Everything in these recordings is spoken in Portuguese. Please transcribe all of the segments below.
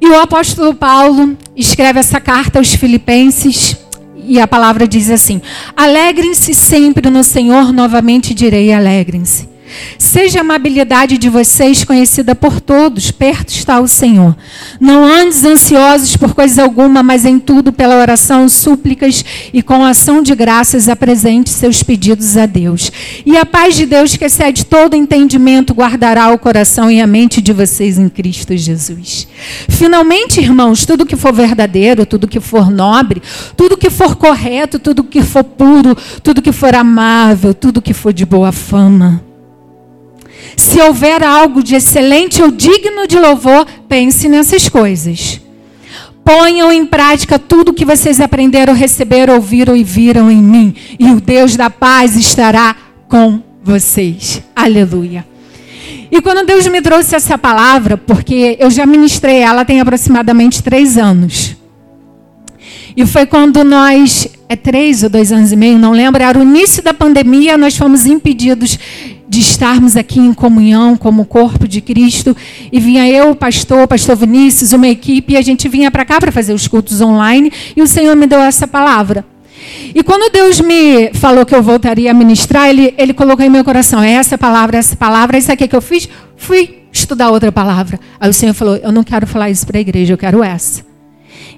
E o apóstolo Paulo escreve essa carta aos Filipenses e a palavra diz assim: Alegrem-se sempre no Senhor, novamente direi: alegrem-se. Seja a amabilidade de vocês conhecida por todos, perto está o Senhor. Não andes ansiosos por coisa alguma, mas em tudo, pela oração, súplicas e com ação de graças, apresente seus pedidos a Deus. E a paz de Deus, que excede todo entendimento, guardará o coração e a mente de vocês em Cristo Jesus. Finalmente, irmãos, tudo que for verdadeiro, tudo que for nobre, tudo que for correto, tudo que for puro, tudo que for amável, tudo que for de boa fama se houver algo de excelente ou digno de louvor, pense nessas coisas. Ponham em prática tudo que vocês aprenderam, receberam, ouviram e viram em mim, e o Deus da paz estará com vocês. Aleluia. E quando Deus me trouxe essa palavra, porque eu já ministrei ela tem aproximadamente três anos. E foi quando nós, é três ou dois anos e meio, não lembro, era o início da pandemia, nós fomos impedidos de estarmos aqui em comunhão como corpo de Cristo. E vinha eu, o pastor, o pastor Vinícius, uma equipe, e a gente vinha para cá para fazer os cultos online, e o Senhor me deu essa palavra. E quando Deus me falou que eu voltaria a ministrar, Ele, ele colocou em meu coração, é essa palavra, essa palavra, isso aqui que eu fiz, fui estudar outra palavra. Aí o Senhor falou, eu não quero falar isso para a igreja, eu quero essa.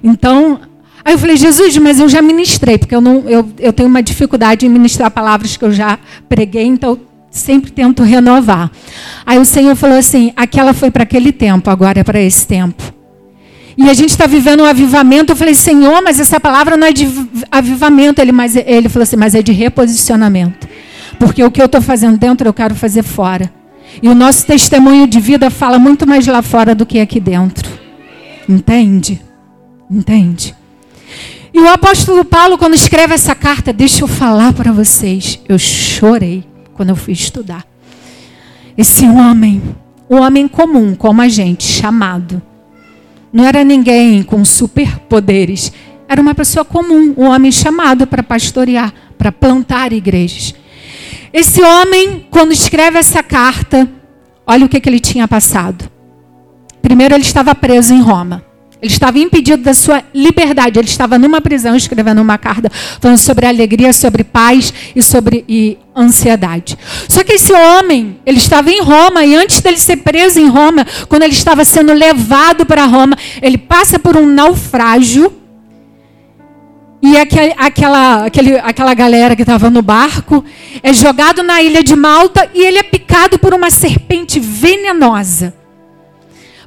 Então, aí eu falei, Jesus, mas eu já ministrei, porque eu, não, eu, eu tenho uma dificuldade em ministrar palavras que eu já preguei, então sempre tento renovar. Aí o Senhor falou assim: aquela foi para aquele tempo, agora é para esse tempo. E a gente está vivendo um avivamento. Eu falei, Senhor, mas essa palavra não é de avivamento. Ele, mas, ele falou assim, mas é de reposicionamento. Porque o que eu estou fazendo dentro, eu quero fazer fora. E o nosso testemunho de vida fala muito mais lá fora do que aqui dentro. Entende? Entende? E o apóstolo Paulo, quando escreve essa carta, deixa eu falar para vocês, eu chorei quando eu fui estudar. Esse homem, um homem comum, como a gente, chamado. Não era ninguém com superpoderes. Era uma pessoa comum, um homem chamado para pastorear, para plantar igrejas. Esse homem, quando escreve essa carta, olha o que, que ele tinha passado. Primeiro, ele estava preso em Roma. Ele estava impedido da sua liberdade. Ele estava numa prisão escrevendo uma carta falando sobre alegria, sobre paz e sobre e ansiedade. Só que esse homem, ele estava em Roma e antes dele ser preso em Roma, quando ele estava sendo levado para Roma, ele passa por um naufrágio. E aquela, aquela galera que estava no barco é jogado na ilha de Malta e ele é picado por uma serpente venenosa.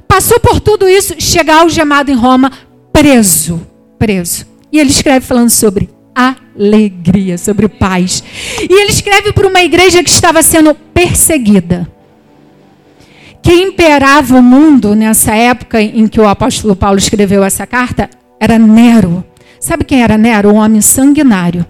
Passou por tudo isso, chega algemado em Roma, preso, preso. E ele escreve falando sobre alegria, sobre paz. E ele escreve para uma igreja que estava sendo perseguida. Quem imperava o mundo nessa época em que o apóstolo Paulo escreveu essa carta era Nero. Sabe quem era Nero? Um homem sanguinário.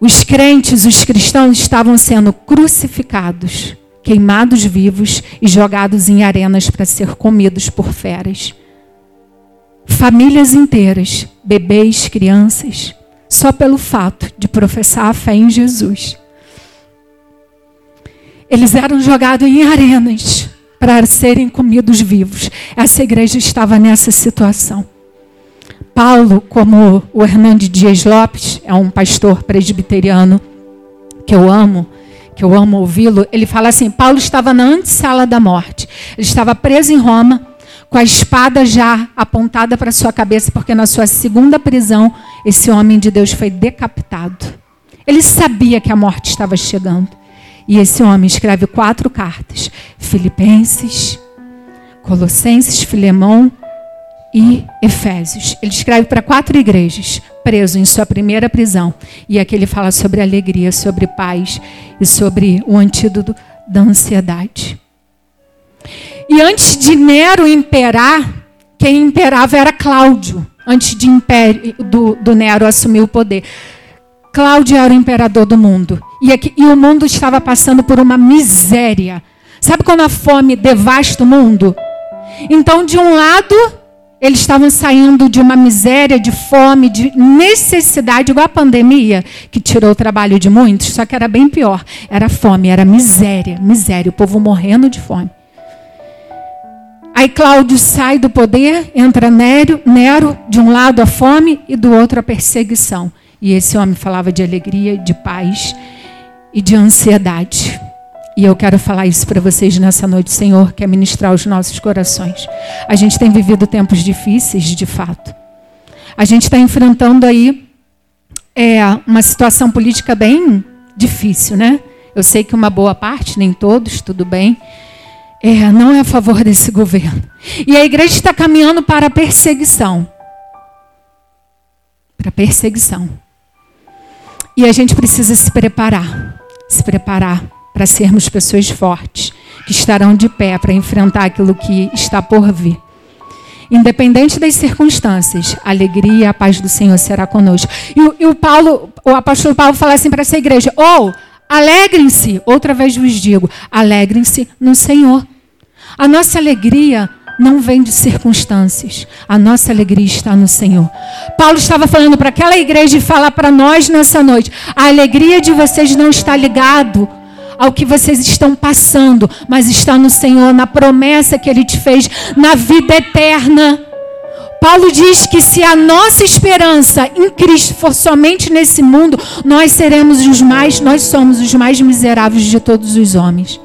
Os crentes, os cristãos estavam sendo crucificados queimados vivos e jogados em arenas para ser comidos por feras. Famílias inteiras, bebês, crianças, só pelo fato de professar a fé em Jesus. Eles eram jogados em arenas para serem comidos vivos. Essa igreja estava nessa situação. Paulo, como o Hernandes Dias Lopes, é um pastor presbiteriano que eu amo, que eu amo ouvi-lo, ele fala assim: Paulo estava na antessala da morte. Ele estava preso em Roma, com a espada já apontada para sua cabeça, porque na sua segunda prisão, esse homem de Deus foi decapitado. Ele sabia que a morte estava chegando. E esse homem escreve quatro cartas: Filipenses, Colossenses, Filemão e Efésios. Ele escreve para quatro igrejas, preso em sua primeira prisão. E aqui ele fala sobre alegria, sobre paz e sobre o antídoto da ansiedade. E antes de Nero imperar, quem imperava era Cláudio, antes de império, do, do Nero assumir o poder. Cláudio era o imperador do mundo. E, aqui, e o mundo estava passando por uma miséria. Sabe quando a fome devasta o mundo? Então, de um lado, eles estavam saindo de uma miséria, de fome, de necessidade, igual a pandemia, que tirou o trabalho de muitos, só que era bem pior. Era fome, era miséria, miséria, o povo morrendo de fome. Aí Cláudio sai do poder, entra Nero, Nero, de um lado a fome e do outro a perseguição. E esse homem falava de alegria, de paz e de ansiedade. E eu quero falar isso para vocês nessa noite, Senhor, quer ministrar os nossos corações. A gente tem vivido tempos difíceis, de fato. A gente está enfrentando aí é, uma situação política bem difícil, né? Eu sei que uma boa parte, nem todos, tudo bem, é, não é a favor desse governo. E a igreja está caminhando para a perseguição. Para a perseguição. E a gente precisa se preparar. Se preparar para sermos pessoas fortes, que estarão de pé para enfrentar aquilo que está por vir. Independente das circunstâncias, a alegria e a paz do Senhor será conosco. E, o, e o Paulo, o apóstolo Paulo fala assim para essa igreja: ou oh, alegrem-se, outra vez vos digo, alegrem-se no Senhor. A nossa alegria não vem de circunstâncias. A nossa alegria está no Senhor. Paulo estava falando para aquela igreja e falar para nós nessa noite: a alegria de vocês não está ligado ao que vocês estão passando, mas está no Senhor, na promessa que Ele te fez, na vida eterna. Paulo diz que se a nossa esperança em Cristo for somente nesse mundo, nós seremos os mais, nós somos os mais miseráveis de todos os homens.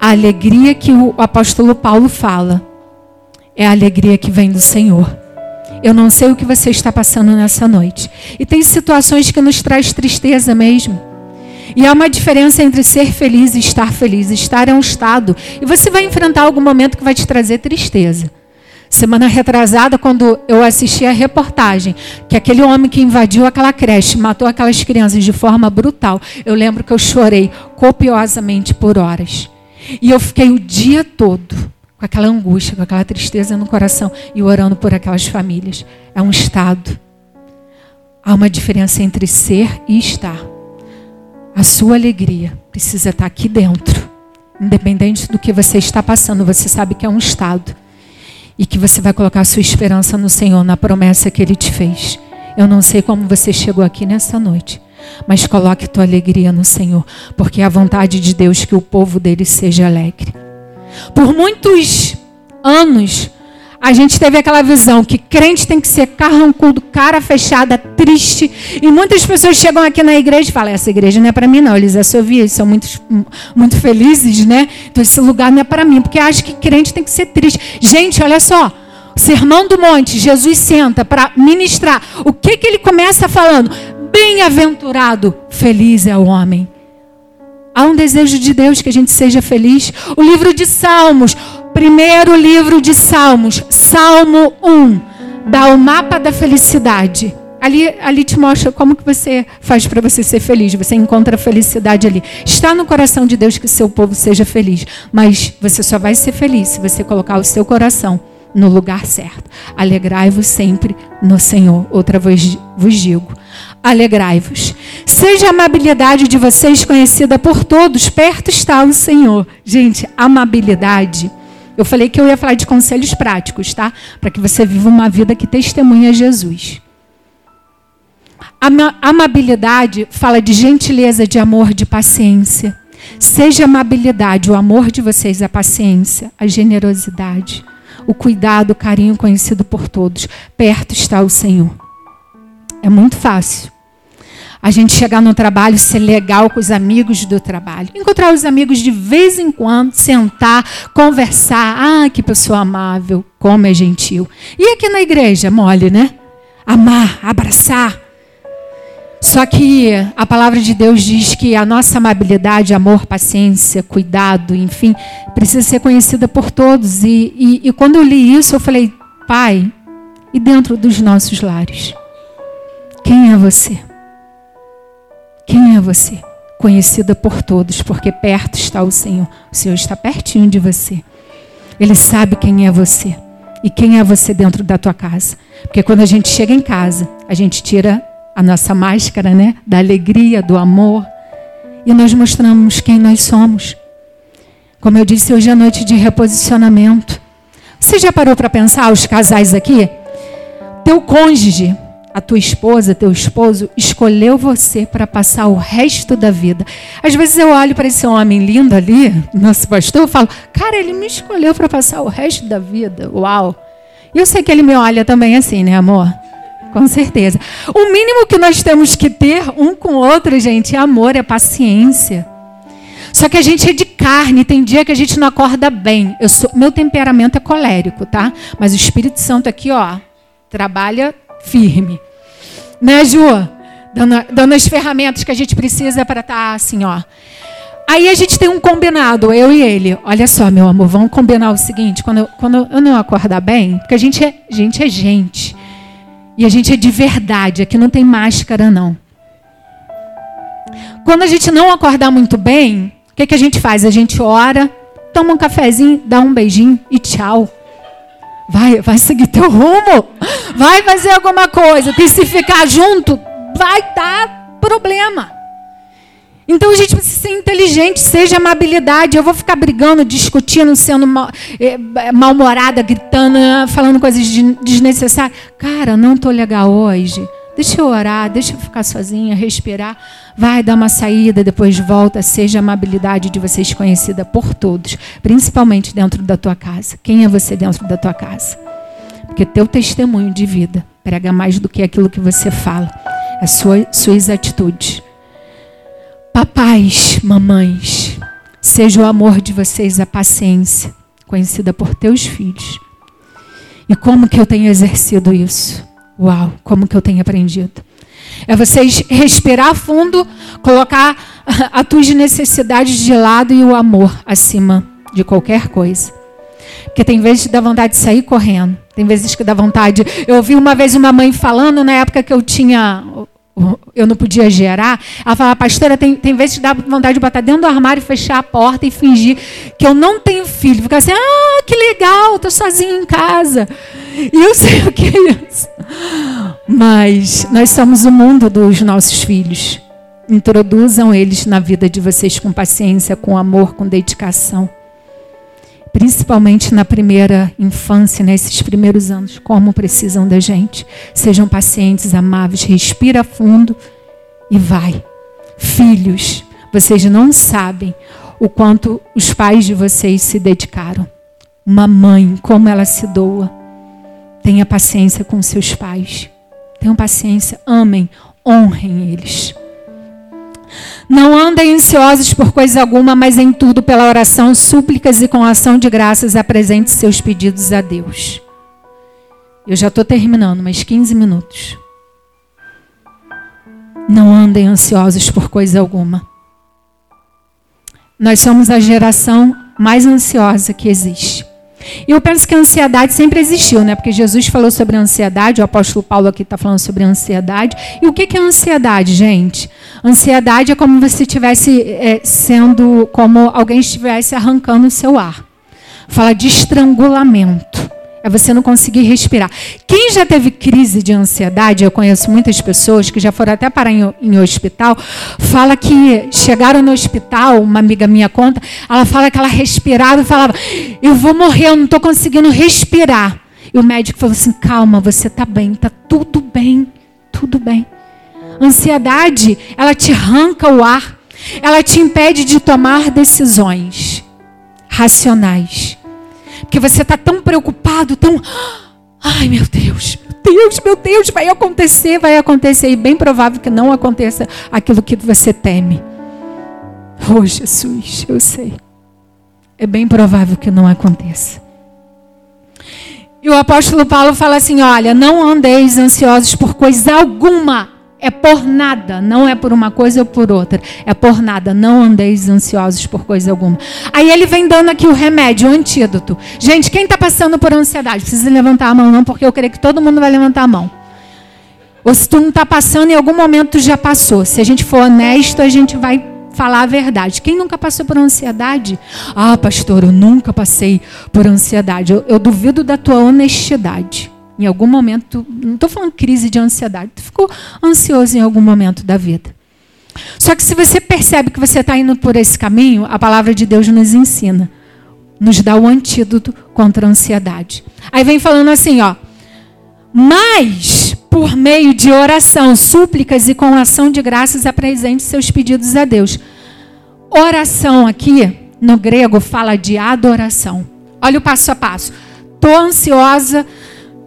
A alegria que o apóstolo Paulo fala é a alegria que vem do Senhor. Eu não sei o que você está passando nessa noite. E tem situações que nos traz tristeza mesmo. E há uma diferença entre ser feliz e estar feliz. Estar é um estado. E você vai enfrentar algum momento que vai te trazer tristeza. Semana retrasada, quando eu assisti a reportagem, que aquele homem que invadiu aquela creche, matou aquelas crianças de forma brutal, eu lembro que eu chorei copiosamente por horas. E eu fiquei o dia todo com aquela angústia, com aquela tristeza no coração e orando por aquelas famílias. É um estado. Há uma diferença entre ser e estar. A sua alegria precisa estar aqui dentro. Independente do que você está passando, você sabe que é um estado. E que você vai colocar a sua esperança no Senhor, na promessa que Ele te fez. Eu não sei como você chegou aqui nessa noite. Mas coloque tua alegria no Senhor, porque é a vontade de Deus que o povo dele seja alegre. Por muitos anos, a gente teve aquela visão que crente tem que ser carrancudo, cara fechada, triste. E muitas pessoas chegam aqui na igreja e falam: essa igreja não é para mim, não. Eles assoviam, são muito, muito felizes, né? Então esse lugar não é para mim, porque acham que crente tem que ser triste. Gente, olha só. Sermão do Monte, Jesus senta para ministrar. O que, que ele começa falando? Bem-aventurado, feliz é o homem. Há um desejo de Deus que a gente seja feliz. O livro de Salmos, primeiro livro de Salmos, Salmo 1, dá o mapa da felicidade. Ali, ali te mostra como que você faz para você ser feliz. Você encontra a felicidade ali. Está no coração de Deus que seu povo seja feliz. Mas você só vai ser feliz se você colocar o seu coração no lugar certo. Alegrai-vos sempre no Senhor. Outra vez vos digo: alegrai-vos. Seja a amabilidade de vocês conhecida por todos, perto está o Senhor. Gente, amabilidade eu falei que eu ia falar de conselhos práticos, tá? Para que você viva uma vida que testemunha Jesus. A amabilidade fala de gentileza, de amor, de paciência. Seja amabilidade, o amor de vocês, a paciência, a generosidade, o cuidado, o carinho conhecido por todos. Perto está o Senhor. É muito fácil a gente chegar no trabalho, ser legal com os amigos do trabalho. Encontrar os amigos de vez em quando, sentar, conversar. Ah, que pessoa amável, como é gentil. E aqui na igreja, mole, né? Amar, abraçar. Só que a palavra de Deus diz que a nossa amabilidade, amor, paciência, cuidado, enfim, precisa ser conhecida por todos. E, e, e quando eu li isso, eu falei, Pai, e dentro dos nossos lares? Quem é você? Quem é você? Conhecida por todos, porque perto está o Senhor. O Senhor está pertinho de você. Ele sabe quem é você e quem é você dentro da tua casa. Porque quando a gente chega em casa, a gente tira a nossa máscara, né? Da alegria, do amor. E nós mostramos quem nós somos. Como eu disse hoje à noite de reposicionamento. Você já parou para pensar, os casais aqui? Teu cônjuge a tua esposa, teu esposo, escolheu você para passar o resto da vida. Às vezes eu olho para esse homem lindo ali, nosso pastor, e falo, cara, ele me escolheu para passar o resto da vida. Uau! E eu sei que ele me olha também assim, né, amor? Com certeza. O mínimo que nós temos que ter um com o outro, gente, é amor, é paciência. Só que a gente é de carne, tem dia que a gente não acorda bem. Eu sou, meu temperamento é colérico, tá? Mas o Espírito Santo aqui, ó, trabalha firme. Né, Ju? Dando, dando as ferramentas que a gente precisa para estar tá assim, ó. Aí a gente tem um combinado, eu e ele. Olha só, meu amor, vamos combinar o seguinte: quando eu, quando eu não acordar bem, porque a gente é gente. É gente e a gente é de verdade, aqui não tem máscara, não. Quando a gente não acordar muito bem, o que, que a gente faz? A gente ora, toma um cafezinho, dá um beijinho e tchau. Vai, vai seguir teu rumo. Vai fazer alguma coisa. E se ficar junto, vai dar problema. Então a gente precisa ser inteligente, seja amabilidade. Eu vou ficar brigando, discutindo, sendo eh, mal-humorada, gritando, falando coisas desnecessárias. Cara, não estou legal hoje. Deixa eu orar, deixa eu ficar sozinha, respirar. Vai dar uma saída, depois volta. Seja a amabilidade de vocês conhecida por todos, principalmente dentro da tua casa. Quem é você dentro da tua casa? Porque teu testemunho de vida prega mais do que aquilo que você fala. É sua, suas atitudes. Papais, mamães, seja o amor de vocês a paciência, conhecida por teus filhos. E como que eu tenho exercido isso? Uau, como que eu tenho aprendido. É vocês respirar fundo, colocar as tuas necessidades de lado e o amor acima de qualquer coisa. Porque tem vezes que dá vontade de sair correndo. Tem vezes que dá vontade. Eu ouvi uma vez uma mãe falando, na época que eu tinha. Eu não podia gerar. Ela falava, pastora, tem, tem vezes que dá vontade de botar dentro do armário, fechar a porta e fingir que eu não tenho filho. Ficar assim, ah, que legal, estou sozinha em casa. E eu sei o que é isso. Mas nós somos o mundo dos nossos filhos. Introduzam eles na vida de vocês com paciência, com amor, com dedicação. Principalmente na primeira infância, nesses primeiros anos, como precisam da gente. Sejam pacientes, amáveis, respira fundo e vai. Filhos, vocês não sabem o quanto os pais de vocês se dedicaram. Uma mãe, como ela se doa Tenha paciência com seus pais. Tenham paciência, amem, honrem eles. Não andem ansiosos por coisa alguma, mas em tudo, pela oração, súplicas e com ação de graças, apresente seus pedidos a Deus. Eu já estou terminando, mais 15 minutos. Não andem ansiosos por coisa alguma. Nós somos a geração mais ansiosa que existe. Eu penso que a ansiedade sempre existiu, né? Porque Jesus falou sobre a ansiedade, o apóstolo Paulo aqui está falando sobre a ansiedade. E o que é ansiedade, gente? Ansiedade é como se estivesse é, sendo, como alguém estivesse arrancando o seu ar. Fala de estrangulamento. É você não conseguir respirar. Quem já teve crise de ansiedade, eu conheço muitas pessoas que já foram até parar em, em hospital, fala que chegaram no hospital, uma amiga minha conta, ela fala que ela respirava e falava: Eu vou morrer, eu não estou conseguindo respirar. E o médico falou assim: Calma, você está bem, está tudo bem, tudo bem. Ansiedade, ela te arranca o ar, ela te impede de tomar decisões racionais. Porque você está tão preocupado, tão. Ai, meu Deus, meu Deus, meu Deus, vai acontecer, vai acontecer. E bem provável que não aconteça aquilo que você teme. Oh, Jesus, eu sei. É bem provável que não aconteça. E o apóstolo Paulo fala assim: olha, não andeis ansiosos por coisa alguma é por nada, não é por uma coisa ou por outra. É por nada. Não andeis ansiosos por coisa alguma. Aí ele vem dando aqui o remédio, o antídoto. Gente, quem está passando por ansiedade? Precisa levantar a mão, não, porque eu creio que todo mundo vai levantar a mão. Ou se tu não está passando, em algum momento já passou. Se a gente for honesto, a gente vai falar a verdade. Quem nunca passou por ansiedade? Ah, pastor, eu nunca passei por ansiedade. Eu, eu duvido da tua honestidade. Em algum momento, não estou falando crise de ansiedade, tu ficou ansioso em algum momento da vida. Só que se você percebe que você está indo por esse caminho, a palavra de Deus nos ensina, nos dá o antídoto contra a ansiedade. Aí vem falando assim, ó. Mas por meio de oração, súplicas e com ação de graças apresente seus pedidos a Deus. Oração aqui, no grego, fala de adoração. Olha o passo a passo. Estou ansiosa,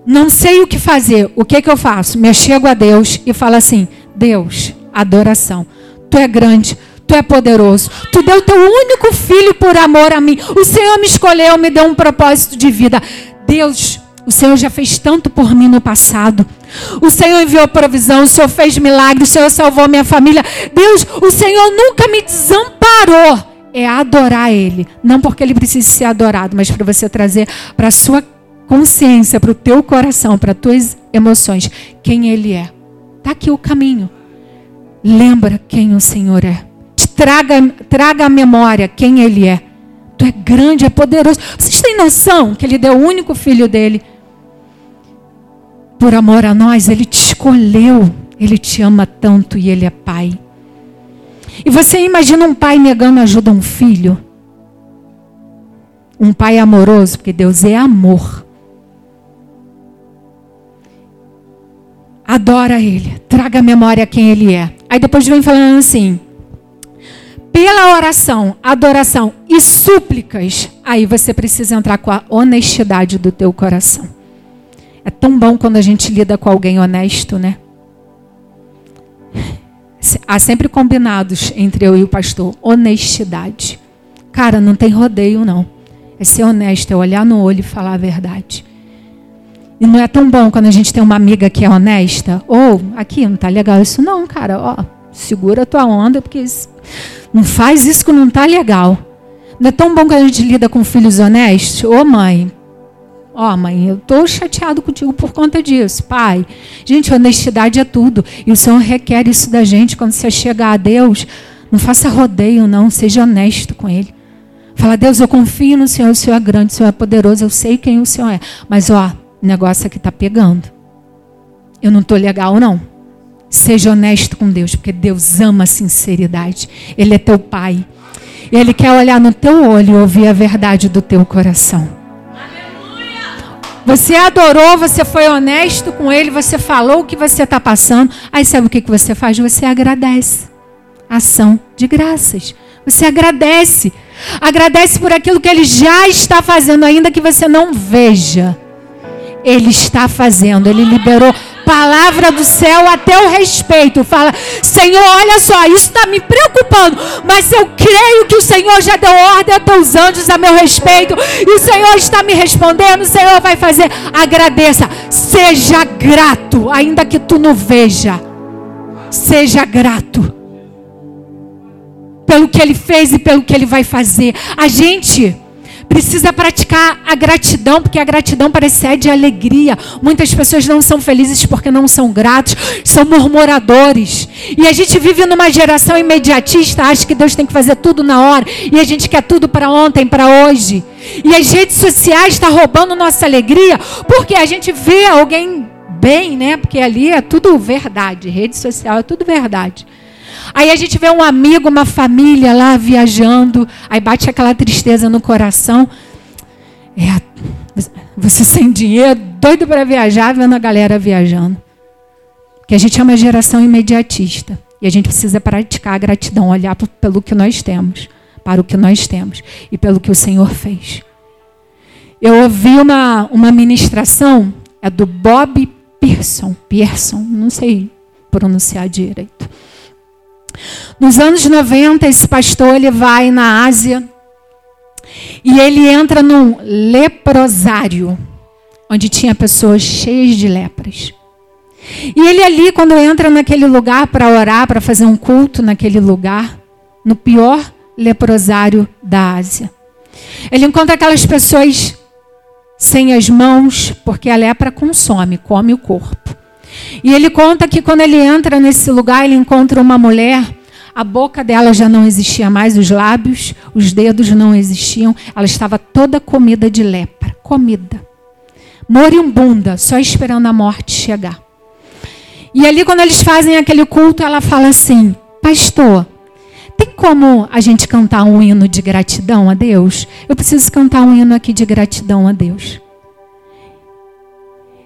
não sei o que fazer. O que, que eu faço? Me chego a Deus e falo assim: Deus, adoração. Tu é grande, tu é poderoso. Tu deu teu único filho por amor a mim. O Senhor me escolheu, me deu um propósito de vida. Deus, o Senhor já fez tanto por mim no passado. O Senhor enviou provisão, o Senhor fez milagres, o Senhor salvou minha família. Deus, o Senhor nunca me desamparou. É adorar Ele. Não porque Ele precisa ser adorado, mas para você trazer para a sua consciência, para o teu coração, para as tuas emoções, quem Ele é. Está aqui o caminho. Lembra quem o Senhor é. Traga, traga a memória quem Ele é. Tu é grande, é poderoso. Vocês têm noção que Ele deu o único filho dele por amor a nós, Ele te escolheu, Ele te ama tanto e Ele é Pai. E você imagina um pai negando ajuda a um filho? Um pai amoroso, porque Deus é amor. Adora Ele, traga a memória quem Ele é. Aí depois vem falando assim: pela oração, adoração e súplicas, aí você precisa entrar com a honestidade do teu coração. É tão bom quando a gente lida com alguém honesto, né? Há sempre combinados entre eu e o pastor. Honestidade. Cara, não tem rodeio, não. É ser honesto, é olhar no olho e falar a verdade. E não é tão bom quando a gente tem uma amiga que é honesta. Ou, oh, aqui, não tá legal isso não, cara. Ó, segura a tua onda, porque não faz isso que não tá legal. Não é tão bom quando a gente lida com filhos honestos. Ô, oh, mãe, Ó, oh, mãe, eu estou chateado contigo por conta disso. Pai, gente, honestidade é tudo. E o Senhor requer isso da gente quando você chegar a Deus. Não faça rodeio, não. Seja honesto com Ele. Fala, Deus, eu confio no Senhor. O Senhor é grande, o Senhor é poderoso. Eu sei quem o Senhor é. Mas, ó, o negócio aqui está pegando. Eu não estou legal, não. Seja honesto com Deus, porque Deus ama a sinceridade. Ele é teu Pai. Ele quer olhar no teu olho e ouvir a verdade do teu coração. Você adorou, você foi honesto com ele, você falou o que você está passando. Aí sabe o que, que você faz? Você agradece. Ação de graças. Você agradece. Agradece por aquilo que ele já está fazendo, ainda que você não veja. Ele está fazendo, ele liberou palavra do céu a teu respeito. Fala, Senhor, olha só, isso está me preocupando, mas eu creio que o Senhor já deu ordem a teus anjos a meu respeito, e o Senhor está me respondendo, o Senhor vai fazer. Agradeça, seja grato, ainda que tu não veja. Seja grato pelo que ele fez e pelo que ele vai fazer. A gente precisa praticar a gratidão, porque a gratidão precede a alegria. Muitas pessoas não são felizes porque não são gratos, são murmuradores. E a gente vive numa geração imediatista, acha que Deus tem que fazer tudo na hora, e a gente quer tudo para ontem, para hoje. E as redes sociais estão tá roubando nossa alegria, porque a gente vê alguém bem, né? Porque ali é tudo verdade, rede social é tudo verdade. Aí a gente vê um amigo, uma família lá viajando, aí bate aquela tristeza no coração. É, você sem dinheiro, doido para viajar, vendo a galera viajando. Que a gente é uma geração imediatista. E a gente precisa praticar a gratidão, olhar pelo que nós temos, para o que nós temos e pelo que o Senhor fez. Eu ouvi uma, uma ministração, é do Bob Pearson, Pearson, não sei pronunciar direito. Nos anos 90, esse pastor ele vai na Ásia e ele entra num leprosário, onde tinha pessoas cheias de lepras. E ele ali, quando entra naquele lugar para orar, para fazer um culto naquele lugar, no pior leprosário da Ásia, ele encontra aquelas pessoas sem as mãos, porque a lepra consome, come o corpo. E ele conta que quando ele entra nesse lugar, ele encontra uma mulher. A boca dela já não existia mais, os lábios, os dedos não existiam. Ela estava toda comida de lepra. Comida. Moribunda, só esperando a morte chegar. E ali, quando eles fazem aquele culto, ela fala assim: Pastor, tem como a gente cantar um hino de gratidão a Deus? Eu preciso cantar um hino aqui de gratidão a Deus.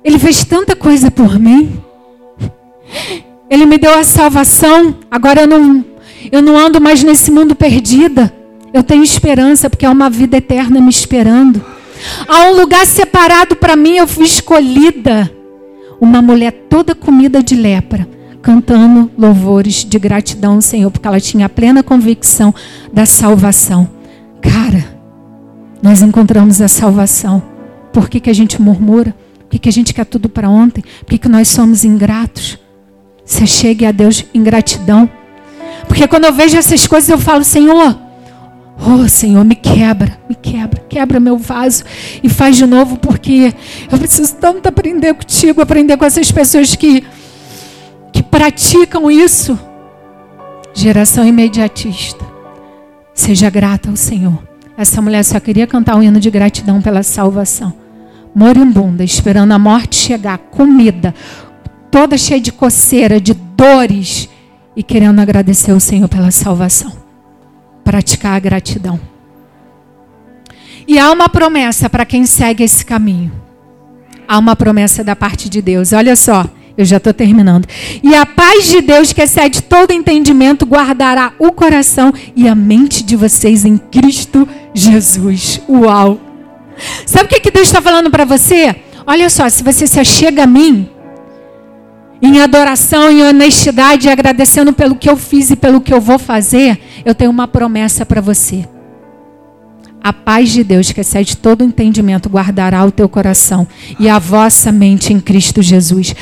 Ele fez tanta coisa por mim. Ele me deu a salvação. Agora eu não, eu não ando mais nesse mundo perdida. Eu tenho esperança, porque há uma vida eterna me esperando. Há um lugar separado para mim, eu fui escolhida. Uma mulher toda comida de lepra, cantando louvores de gratidão ao Senhor, porque ela tinha a plena convicção da salvação. Cara, nós encontramos a salvação. Por que, que a gente murmura? Por que, a gente quer tudo para ontem? Por que, nós somos ingratos? Você chegue a Deus em gratidão. Porque quando eu vejo essas coisas, eu falo, Senhor, oh Senhor, me quebra, me quebra, quebra meu vaso e faz de novo, porque eu preciso tanto aprender contigo, aprender com essas pessoas que, que praticam isso. Geração imediatista. Seja grata ao Senhor. Essa mulher só queria cantar um hino de gratidão pela salvação. Moribunda, esperando a morte chegar, comida, toda cheia de coceira, de dores, e querendo agradecer ao Senhor pela salvação. Praticar a gratidão. E há uma promessa para quem segue esse caminho. Há uma promessa da parte de Deus. Olha só. Eu já estou terminando. E a paz de Deus, que excede todo entendimento, guardará o coração e a mente de vocês em Cristo Jesus. Uau! Sabe o que, que Deus está falando para você? Olha só, se você se achega a mim, em adoração, em honestidade, agradecendo pelo que eu fiz e pelo que eu vou fazer, eu tenho uma promessa para você. A paz de Deus, que excede todo entendimento, guardará o teu coração e a vossa mente em Cristo Jesus.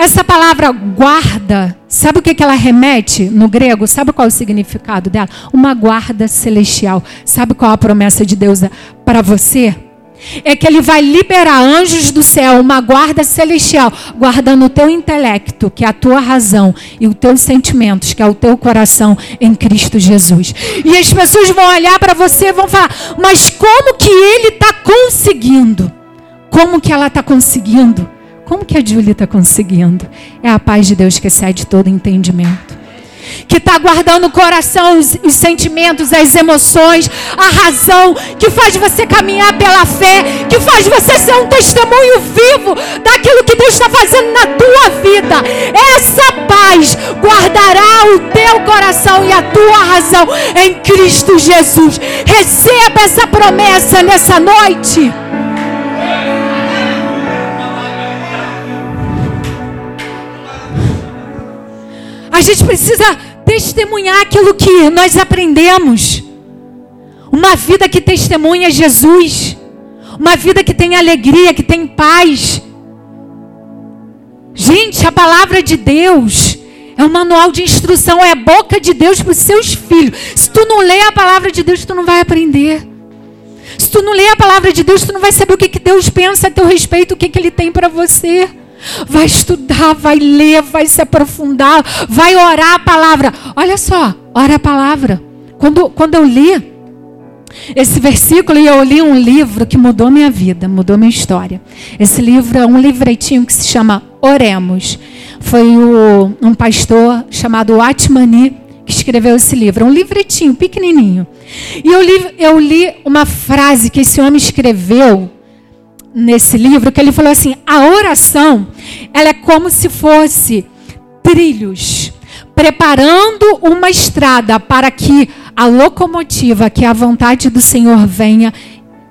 Essa palavra guarda, sabe o que, ela remete no grego? Sabe qual é o significado dela? Uma guarda celestial. Sabe qual é a promessa de Deus para você? É que ele vai liberar anjos do céu, uma guarda celestial, guardando o teu intelecto, que é a tua razão, e os teus sentimentos, que é o teu coração em Cristo Jesus. E as pessoas vão olhar para você e vão falar: mas como que ele está conseguindo? Como que ela está conseguindo? Como que a Júlia está conseguindo? É a paz de Deus que excede todo entendimento. Que está guardando o coração, os, os, sentimentos, as emoções, a razão, que faz você caminhar pela fé, que faz você ser um testemunho vivo daquilo que Deus está fazendo na tua vida. Essa paz guardará o teu coração e a tua razão em Cristo Jesus. Receba essa promessa nessa noite. A gente precisa testemunhar aquilo que nós aprendemos. Uma vida que testemunha Jesus. Uma vida que tem alegria, que tem paz. Gente, a palavra de Deus é um manual de instrução, é a boca de Deus para os seus filhos. Se tu não lê a palavra de Deus, tu não vai aprender. Se tu não lê a palavra de Deus, tu não vai saber o que, que Deus pensa a teu respeito, o que, que Ele tem para você. Vai estudar, vai ler, vai se aprofundar, vai orar a palavra. Olha só, ora a palavra. Quando, quando eu li esse versículo, eu li um livro que mudou minha vida, mudou minha história. Esse livro é um livretinho que se chama Oremos. Foi o, um pastor chamado Atmani que escreveu esse livro. É um livretinho pequenininho. E eu li, eu li uma frase que esse homem escreveu nesse livro que ele falou assim: a oração, ela é como se fosse trilhos preparando uma estrada para que a locomotiva, que é a vontade do Senhor venha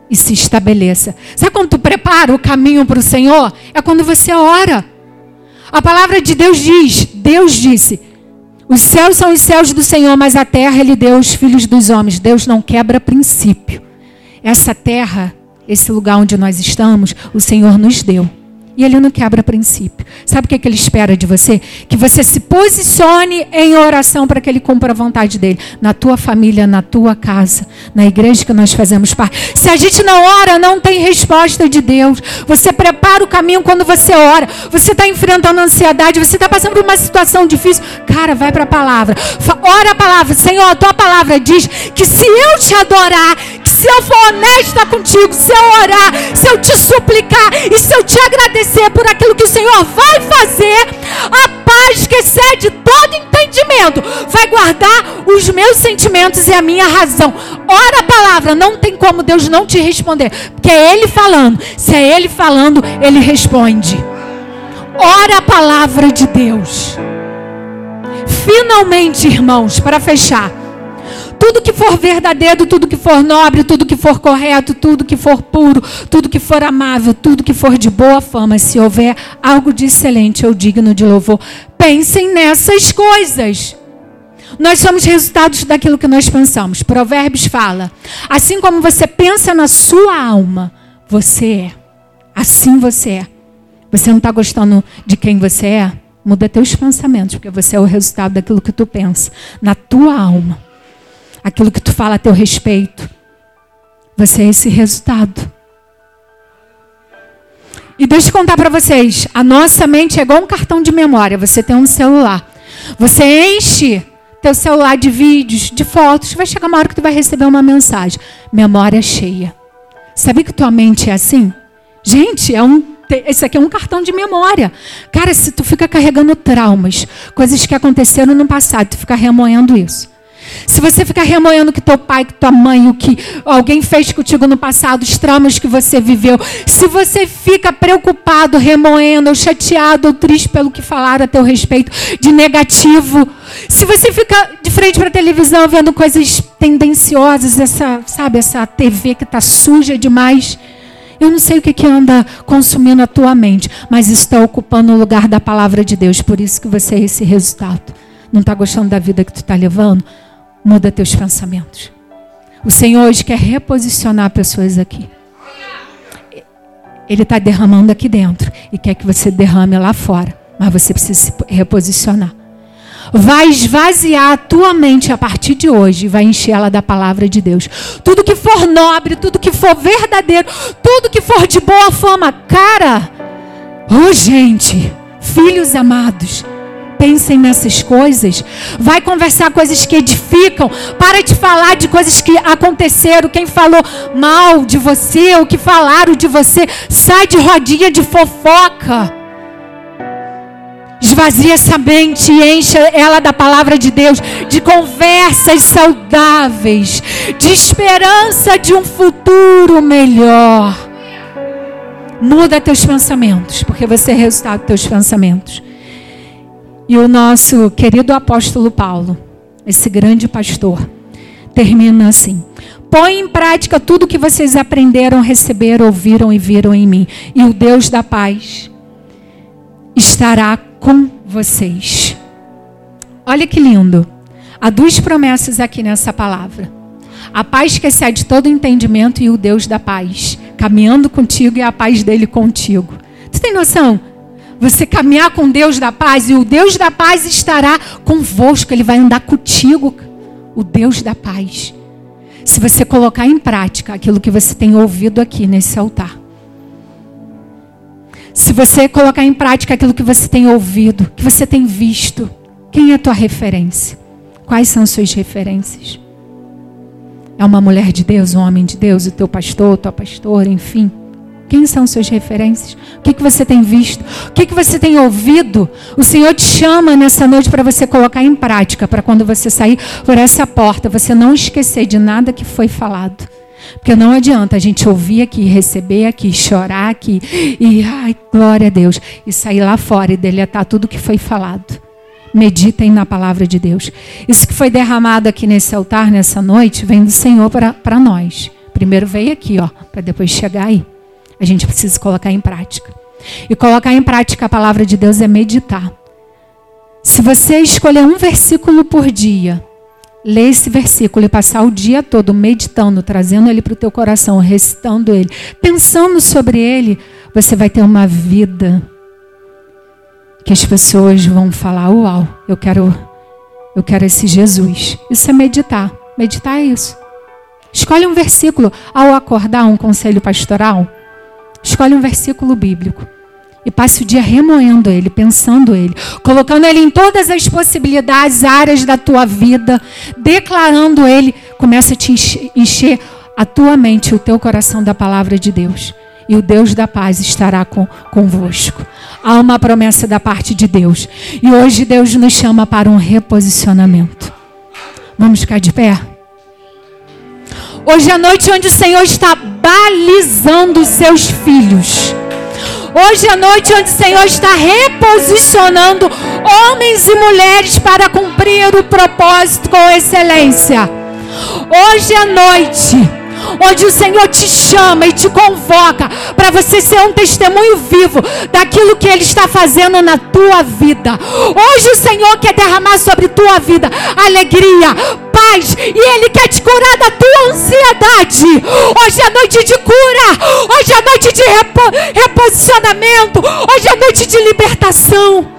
e se estabeleça. Sabe quando tu prepara o caminho para o Senhor? É quando você ora. A palavra de Deus diz, Deus disse, os céus são os céus do Senhor, mas a terra ele deu aos filhos dos homens. Deus não quebra princípio. Essa terra esse lugar onde nós estamos, o Senhor nos deu. E ele não quebra princípio. Sabe o que, é que ele espera de você? Que você se posicione em oração para que ele cumpra a vontade dele. Na tua família, na tua casa, na igreja que nós fazemos parte. Se a gente não ora, não tem resposta de Deus. Você prepara o caminho quando você ora. Você está enfrentando ansiedade, você está passando por uma situação difícil. Cara, vai para a palavra. Ora a palavra. Senhor, a tua palavra diz que se eu te adorar, se eu for honesta contigo, se eu orar, se eu te suplicar e se eu te agradecer, por aquilo que o Senhor vai fazer, a paz que excede todo entendimento vai guardar os meus sentimentos e a minha razão. Ora a palavra, não tem como Deus não te responder, porque é Ele falando. Se é Ele falando, Ele responde. Ora a palavra de Deus. finalmente, irmãos, para fechar, tudo que for verdadeiro, tudo que for nobre, tudo que for correto, tudo que for puro, tudo que for amável, tudo que for de boa fama, se houver algo de excelente ou digno de louvor, pensem nessas coisas. Nós somos resultados daquilo que nós pensamos. Provérbios fala: assim como você pensa na sua alma, você é. Assim você é. Você não está gostando de quem você é? Muda teus pensamentos, porque você é o resultado daquilo que tu pensa na tua alma aquilo que tu fala a teu respeito. Você é esse resultado. E deixa eu contar para vocês, a nossa mente é igual um cartão de memória. Você tem um celular. Você enche teu celular de vídeos, de fotos, vai chegar uma hora que tu vai receber uma mensagem. Memória cheia. Sabia que tua mente é assim? Gente, é um esse aqui é um cartão de memória. Cara, se tu fica carregando traumas, coisas que aconteceram no passado, tu fica remoendo isso. Se você ficar remoendo que teu pai, que tua mãe, o que alguém fez contigo no passado, os traumas que você viveu, se você fica preocupado, remoendo, ou chateado, ou triste pelo que falaram a teu respeito de negativo, se você fica de frente para a televisão vendo coisas tendenciosas, essa, sabe, essa TV que está suja demais, eu não sei o que, que anda consumindo a tua mente, mas está ocupando o lugar da palavra de Deus, por isso que você é esse resultado. Não está gostando da vida que tu está levando? Muda teus pensamentos. O Senhor hoje quer reposicionar pessoas aqui. Ele está derramando aqui dentro e quer que você derrame lá fora. Mas você precisa se reposicionar. Vai esvaziar a tua mente a partir de hoje vai encher ela da palavra de Deus. Tudo que for nobre, tudo que for verdadeiro, tudo que for de boa fama, cara. Oh, gente, filhos amados, pensem nessas coisas. Vai conversar coisas que edificam. Para de falar de coisas que aconteceram. Quem falou mal de você, o que falaram de você. Sai de rodinha de fofoca. Esvazia essa mente e encha ela da palavra de Deus, de conversas saudáveis, de esperança de um futuro melhor. Muda teus pensamentos, porque você é resultado dos teus pensamentos. E o nosso querido apóstolo Paulo, esse grande pastor, termina assim: Põe em prática tudo que vocês aprenderam, receberam, ouviram e viram em mim, e o Deus da paz estará com vocês. Olha que lindo. Há duas promessas aqui nessa palavra. A paz que excede todo entendimento e o Deus da paz, caminhando contigo e a paz dele contigo. Tu tem noção? Você caminhar com Deus da paz e o Deus da paz estará convosco, ele vai andar contigo, o Deus da paz. Se você colocar em prática aquilo que você tem ouvido aqui nesse altar. Se você colocar em prática aquilo que você tem ouvido, que você tem visto, quem é a tua referência? Quais são suas referências? É uma mulher de Deus, um homem de Deus, o teu pastor, tua pastora, enfim. Quem são suas referências? O que, que você tem visto? O que, que você tem ouvido? O Senhor te chama nessa noite para você colocar em prática, para quando você sair por essa porta, você não esquecer de nada que foi falado. Porque não adianta a gente ouvir aqui, receber aqui, chorar aqui e, ai, glória a Deus, e sair lá fora e deletar tudo que foi falado. Meditem na palavra de Deus. Isso que foi derramado aqui nesse altar, nessa noite, vem do Senhor para nós. Primeiro veio aqui, ó, para depois chegar aí. A gente precisa colocar em prática. E colocar em prática a palavra de Deus é meditar. Se você escolher um versículo por dia, ler esse versículo e passar o dia todo meditando, trazendo ele para o teu coração, recitando ele, pensando sobre ele, você vai ter uma vida que as pessoas vão falar: "Uau, eu quero eu quero esse Jesus". Isso é meditar. Meditar é isso. Escolhe um versículo ao acordar um conselho pastoral. Escolhe um versículo bíblico e passe o dia remoendo ele, pensando ele, colocando ele em todas as possibilidades, áreas da tua vida, declarando ele, começa a te encher, encher a tua mente, o teu coração da palavra de Deus. E o Deus da paz estará com, convosco. Há uma promessa da parte de Deus. E hoje Deus nos chama para um reposicionamento. Vamos ficar de pé? Hoje é a noite onde o Senhor está balizando os seus filhos. Hoje à noite, onde o Senhor está reposicionando homens e mulheres para cumprir o propósito com excelência. Hoje à noite onde o Senhor te chama e te convoca para você ser um testemunho vivo daquilo que Ele está fazendo na tua vida. Hoje o Senhor quer derramar sobre tua vida alegria, paz, e Ele quer te curar da tua ansiedade. Hoje é noite de cura, hoje é noite de repo reposicionamento, hoje é noite de libertação.